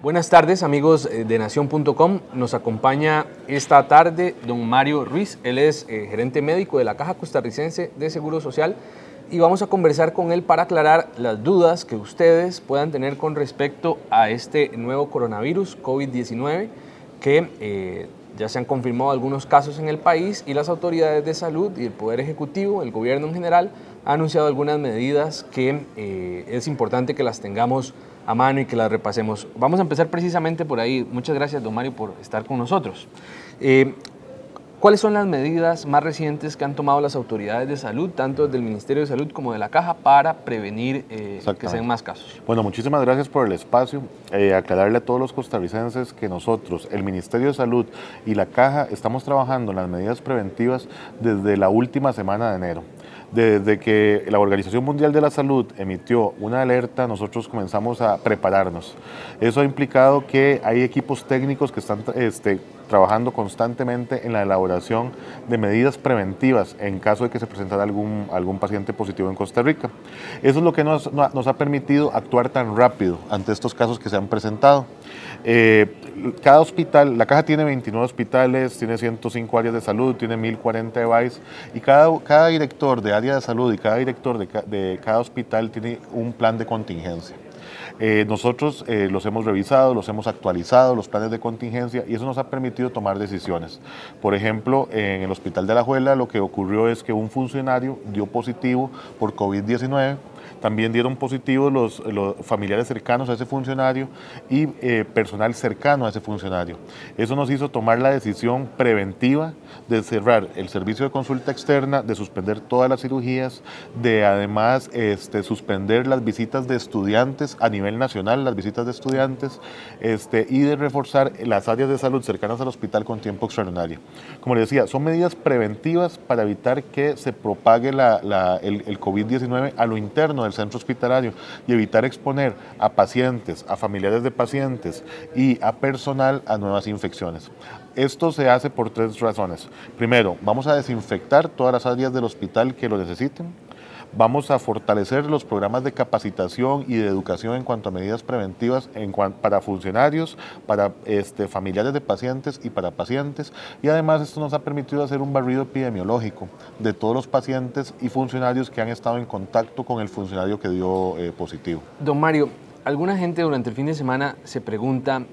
Buenas tardes amigos eh, de nación.com. Nos acompaña esta tarde don Mario Ruiz. Él es eh, gerente médico de la Caja Costarricense de Seguro Social y vamos a conversar con él para aclarar las dudas que ustedes puedan tener con respecto a este nuevo coronavirus COVID-19 que eh, ya se han confirmado algunos casos en el país y las autoridades de salud y el Poder Ejecutivo, el gobierno en general, ha anunciado algunas medidas que es importante que las tengamos a mano y que la repasemos. Vamos a empezar precisamente por ahí. Muchas gracias, don Mario, por estar con nosotros. Eh, ¿Cuáles son las medidas más recientes que han tomado las autoridades de salud, tanto del Ministerio de Salud como de la Caja, para prevenir eh, que sean más casos? Bueno, muchísimas gracias por el espacio. Eh, aclararle a todos los costarricenses que nosotros, el Ministerio de Salud y la Caja, estamos trabajando en las medidas preventivas desde la última semana de enero. Desde que la Organización Mundial de la Salud emitió una alerta, nosotros comenzamos a prepararnos. Eso ha implicado que hay equipos técnicos que están este, trabajando constantemente en la elaboración de medidas preventivas en caso de que se presentara algún, algún paciente positivo en Costa Rica. Eso es lo que nos, nos ha permitido actuar tan rápido ante estos casos que se han presentado. Eh, cada hospital, la caja tiene 29 hospitales, tiene 105 áreas de salud, tiene 1040 devices y cada, cada director de área de salud y cada director de, de cada hospital tiene un plan de contingencia. Eh, nosotros eh, los hemos revisado, los hemos actualizado, los planes de contingencia, y eso nos ha permitido tomar decisiones. Por ejemplo, en el Hospital de la Juela lo que ocurrió es que un funcionario dio positivo por COVID-19 también dieron positivos los, familiares cercanos a ese funcionario y eh, personal cercano a ese funcionario. Eso nos hizo tomar la decisión preventiva de cerrar el servicio de consulta externa, de suspender todas las cirugías, de además este, suspender las visitas de estudiantes a nivel nacional, las visitas de estudiantes, este, y de reforzar las áreas de salud cercanas al hospital con tiempo extraordinario. Como les decía, son medidas preventivas para evitar que se propague la, el, el COVID-19 a lo interno del centro hospitalario y evitar exponer a pacientes, a familiares de pacientes y a personal a nuevas infecciones. Esto se hace por tres razones. Primero, vamos a desinfectar todas las áreas del hospital que lo necesiten. Vamos a fortalecer los programas de capacitación y de educación en cuanto a medidas preventivas en para funcionarios, para este, familiares de pacientes y para pacientes. Y además esto nos ha permitido hacer un barrido epidemiológico de todos los pacientes y funcionarios que han estado en contacto con el funcionario que dio eh, positivo. Don Mario, alguna gente durante el fin de semana se pregunta,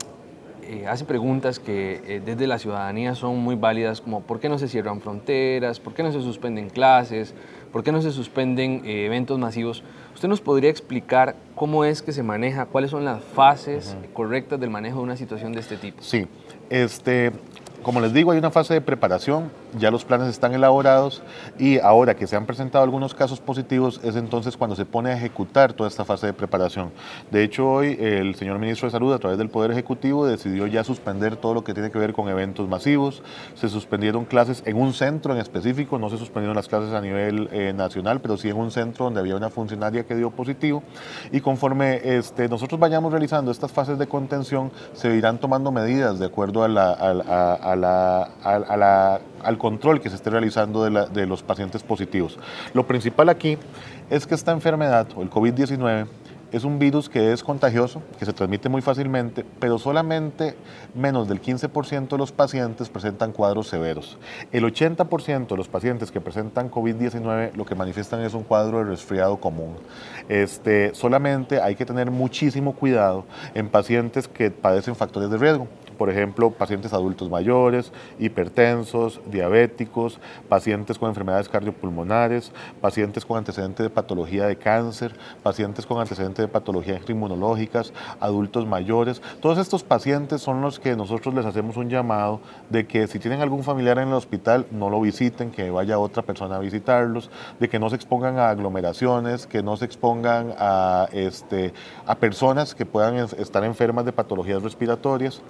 eh, hace preguntas que eh, desde la ciudadanía son muy válidas, como por qué no se cierran fronteras, por qué no se suspenden clases, ¿Por qué no se suspenden eh, eventos masivos? ¿Usted nos podría explicar cómo es que se maneja, cuáles son las fases correctas del manejo de una situación de este tipo? Sí, este, como les digo, hay una fase de preparación, ya los planes están elaborados y ahora que se han presentado algunos casos positivos es entonces cuando se pone a ejecutar toda esta fase de preparación. De hecho, hoy el señor ministro de Salud a través del Poder Ejecutivo decidió ya suspender todo lo que tiene que ver con eventos masivos. Se suspendieron clases en un centro en específico, no se suspendieron las clases a nivel eh, nacional, pero sí en un centro donde había una funcionaria que dio positivo. Y conforme este, nosotros vayamos realizando estas fases de contención, se irán tomando medidas de acuerdo a la, a, al control que se esté realizando de, los pacientes positivos. Lo principal aquí es que esta enfermedad o el COVID-19 es un virus que es contagioso, que se transmite muy fácilmente, pero solamente menos del 15% de los pacientes presentan cuadros severos. El 80% de los pacientes que presentan COVID-19 lo que manifiestan es un cuadro de resfriado común. Este, solamente hay que tener muchísimo cuidado en pacientes que padecen factores de riesgo por ejemplo, pacientes adultos mayores, hipertensos, diabéticos, pacientes con enfermedades cardiopulmonares, pacientes con antecedentes de patología de cáncer, pacientes con antecedentes de patologías inmunológicas, adultos mayores. Todos estos pacientes son los que nosotros les hacemos un llamado de que si tienen algún familiar en el hospital, no lo visiten, que vaya otra persona a visitarlos, de que no se expongan a aglomeraciones, que no se expongan a, este, a personas que puedan estar enfermas de patologías respiratorias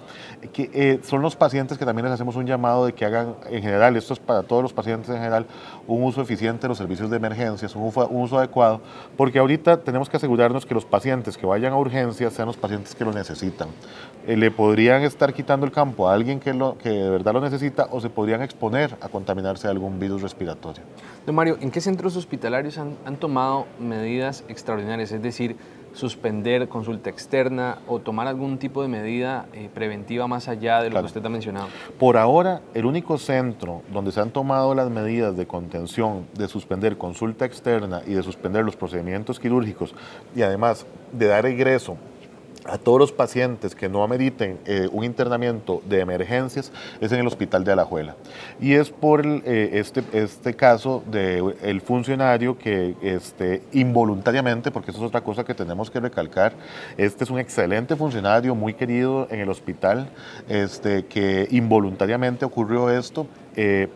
que eh, son los pacientes que también les hacemos un llamado de que hagan, en general, esto es para todos los pacientes en general, un uso eficiente de los servicios de emergencias, un uso, adecuado, porque ahorita tenemos que asegurarnos que los pacientes que vayan a urgencias sean los pacientes que lo necesitan. Eh, le podrían estar quitando el campo a alguien que, lo, que de verdad lo necesita o se podrían exponer a contaminarse de algún virus respiratorio. Don Mario, ¿en qué centros hospitalarios han, han tomado medidas extraordinarias? Es decir, suspender consulta externa o tomar algún tipo de medida eh, preventiva más allá de lo que usted ha mencionado? Por ahora, el único centro donde se han tomado las medidas de contención, de suspender consulta externa y de suspender los procedimientos quirúrgicos y además de dar ingreso a todos los pacientes que no ameriten eh, un internamiento de emergencias es en el hospital de Alajuela. Y es por eh, este, este caso del el funcionario que este, involuntariamente, porque eso es otra cosa que tenemos que recalcar, este es un excelente funcionario, muy querido en el hospital, este, que involuntariamente ocurrió esto. Eh,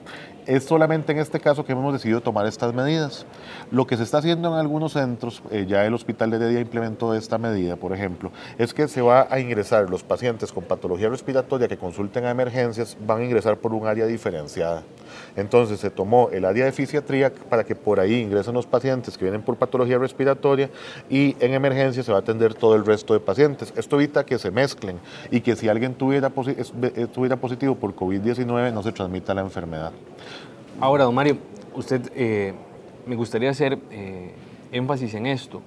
es solamente en este caso que hemos decidido tomar estas medidas. Lo que se está haciendo en algunos centros, eh, ya el Hospital de Heredia implementó esta medida, por ejemplo, es que se va a ingresar los pacientes con patología respiratoria que consulten a emergencias, van a ingresar por un área diferenciada. Entonces se tomó el área de fisiatría para que por ahí ingresen los pacientes que vienen por patología respiratoria y en emergencia se va a atender todo el resto de pacientes. Esto evita que se mezclen y que si alguien tuviera, tuviera positivo por COVID-19 no se transmita la enfermedad. Ahora, don Mario, usted eh, me gustaría hacer eh, énfasis en esto.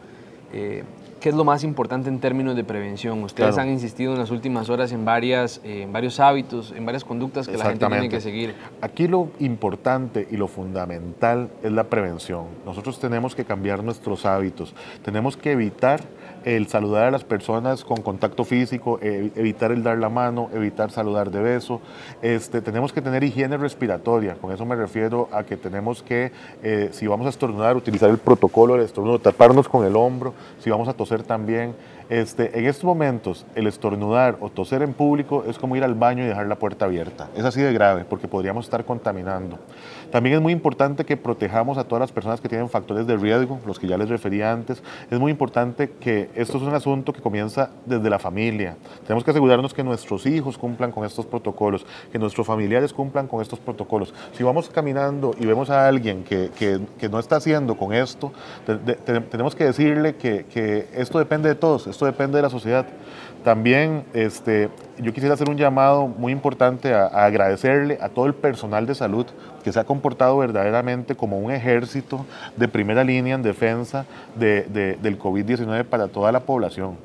Eh, ¿Qué es lo más importante en términos de prevención? Ustedes han insistido en las últimas horas en, varias, en varios hábitos, en varias conductas que la gente tiene que seguir. Aquí lo importante y lo fundamental es la prevención. Nosotros tenemos que cambiar nuestros hábitos, tenemos que evitar el saludar a las personas con contacto físico, e, evitar el dar la mano, evitar saludar de beso. Este, tenemos que tener higiene respiratoria, con eso me refiero a que tenemos que, eh, si vamos a estornudar, utilizar el protocolo del estornudo, taparnos con el hombro, si vamos a toser también. Este, en estos momentos, el estornudar o toser en público es como ir al baño y dejar la puerta abierta. Es así de grave porque podríamos estar contaminando. También es muy importante que protejamos a todas las personas que tienen factores de riesgo, los que ya les refería antes. Es muy importante que esto es un asunto que comienza desde la familia. Tenemos que asegurarnos que nuestros hijos cumplan con estos protocolos, que nuestros familiares cumplan con estos protocolos. Si vamos caminando y vemos a alguien que, no está haciendo con esto, tenemos que decirle que, esto depende de todos, depende de la sociedad. También este, yo quisiera hacer un llamado muy importante a, agradecerle a todo el personal de salud que se ha comportado verdaderamente como un ejército de primera línea en defensa del COVID-19 para toda la población.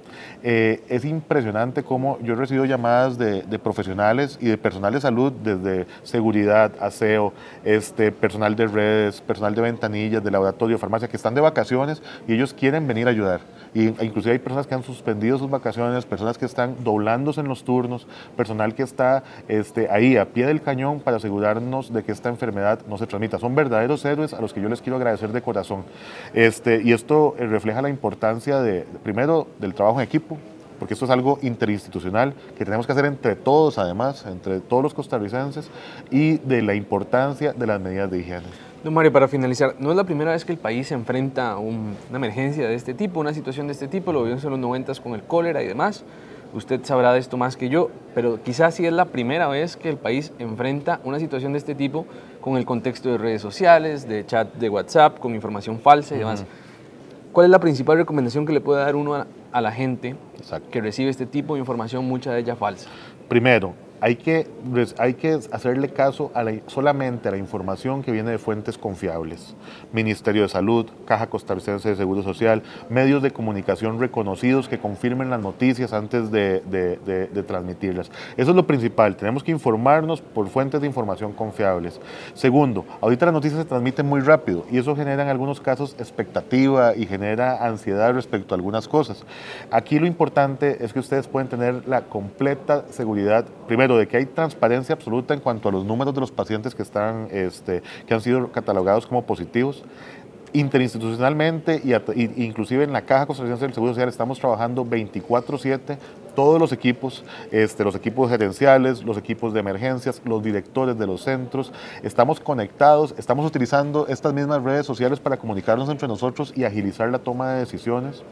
Eh, es impresionante cómo yo he recibido llamadas de, profesionales y de personal de salud, desde seguridad, aseo, este, personal de redes, personal de ventanillas, de laboratorio, farmacia, que están de vacaciones y ellos quieren venir a ayudar. Y, e inclusive hay personas que han suspendido sus vacaciones, personas que están doblándose en los turnos, personal que está este, ahí a pie del cañón para asegurarnos de que esta enfermedad no se transmita. Son verdaderos héroes a los que yo les quiero agradecer de corazón. Este, y esto eh, refleja la importancia de, primero, del trabajo en equipo, porque esto es algo interinstitucional que tenemos que hacer entre todos, además, entre todos los costarricenses, y de la importancia de las medidas de higiene. Don Mario, para finalizar, no es la primera vez que el país se enfrenta a una emergencia de este tipo, una situación de este tipo, lo vimos en los noventas con el cólera y demás. Usted sabrá de esto más que yo, pero quizás sí es la primera vez que el país enfrenta una situación de este tipo con el contexto de redes sociales, de chat de WhatsApp, con información falsa y demás. ¿Cuál es la principal recomendación que le puede dar uno a, la gente que recibe este tipo de información, mucha de ella falsa? Primero, hay que, hay que hacerle caso a solamente a la información que viene de fuentes confiables. Ministerio de Salud, Caja Costarricense de Seguro Social, medios de comunicación reconocidos que confirmen las noticias antes de, de, transmitirlas. Eso es lo principal, tenemos que informarnos por fuentes de información confiables. Segundo, ahorita las noticias se transmiten muy rápido y eso genera en algunos casos expectativa y genera ansiedad respecto a algunas cosas. Aquí lo importante es que ustedes pueden tener la completa seguridad, primero, de que hay transparencia absoluta en cuanto a los números de los pacientes que, están, este, que han sido catalogados como positivos. Interinstitucionalmente y, inclusive en la Caja Costarricense del Seguro Social estamos trabajando 24/7 todos los equipos, este, los equipos gerenciales, los equipos de emergencias, los directores de los centros, estamos conectados, estamos utilizando estas mismas redes sociales para comunicarnos entre nosotros y agilizar la toma de decisiones.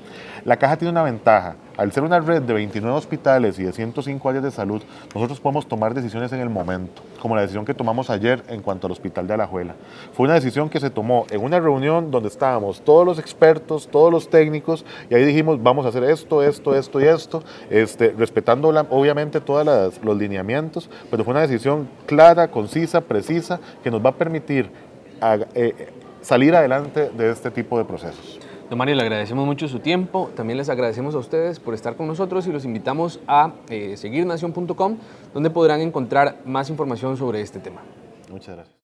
La caja tiene una ventaja, al ser una red de 29 hospitales y de 105 áreas de salud, nosotros podemos tomar decisiones en el momento, como la decisión que tomamos ayer en cuanto al hospital de Alajuela. Fue una decisión que se tomó en una reunión donde estábamos todos los expertos, todos los técnicos, y ahí dijimos, vamos a hacer esto, esto, esto y esto. Este, respetando obviamente todos los lineamientos, pero fue una decisión clara, concisa, precisa, que nos va a permitir eh, salir adelante de este tipo de procesos. Don Mario, le agradecemos mucho su tiempo, también les agradecemos a ustedes por estar con nosotros y los invitamos a eh, seguir nación.com, donde podrán encontrar más información sobre este tema. Muchas gracias.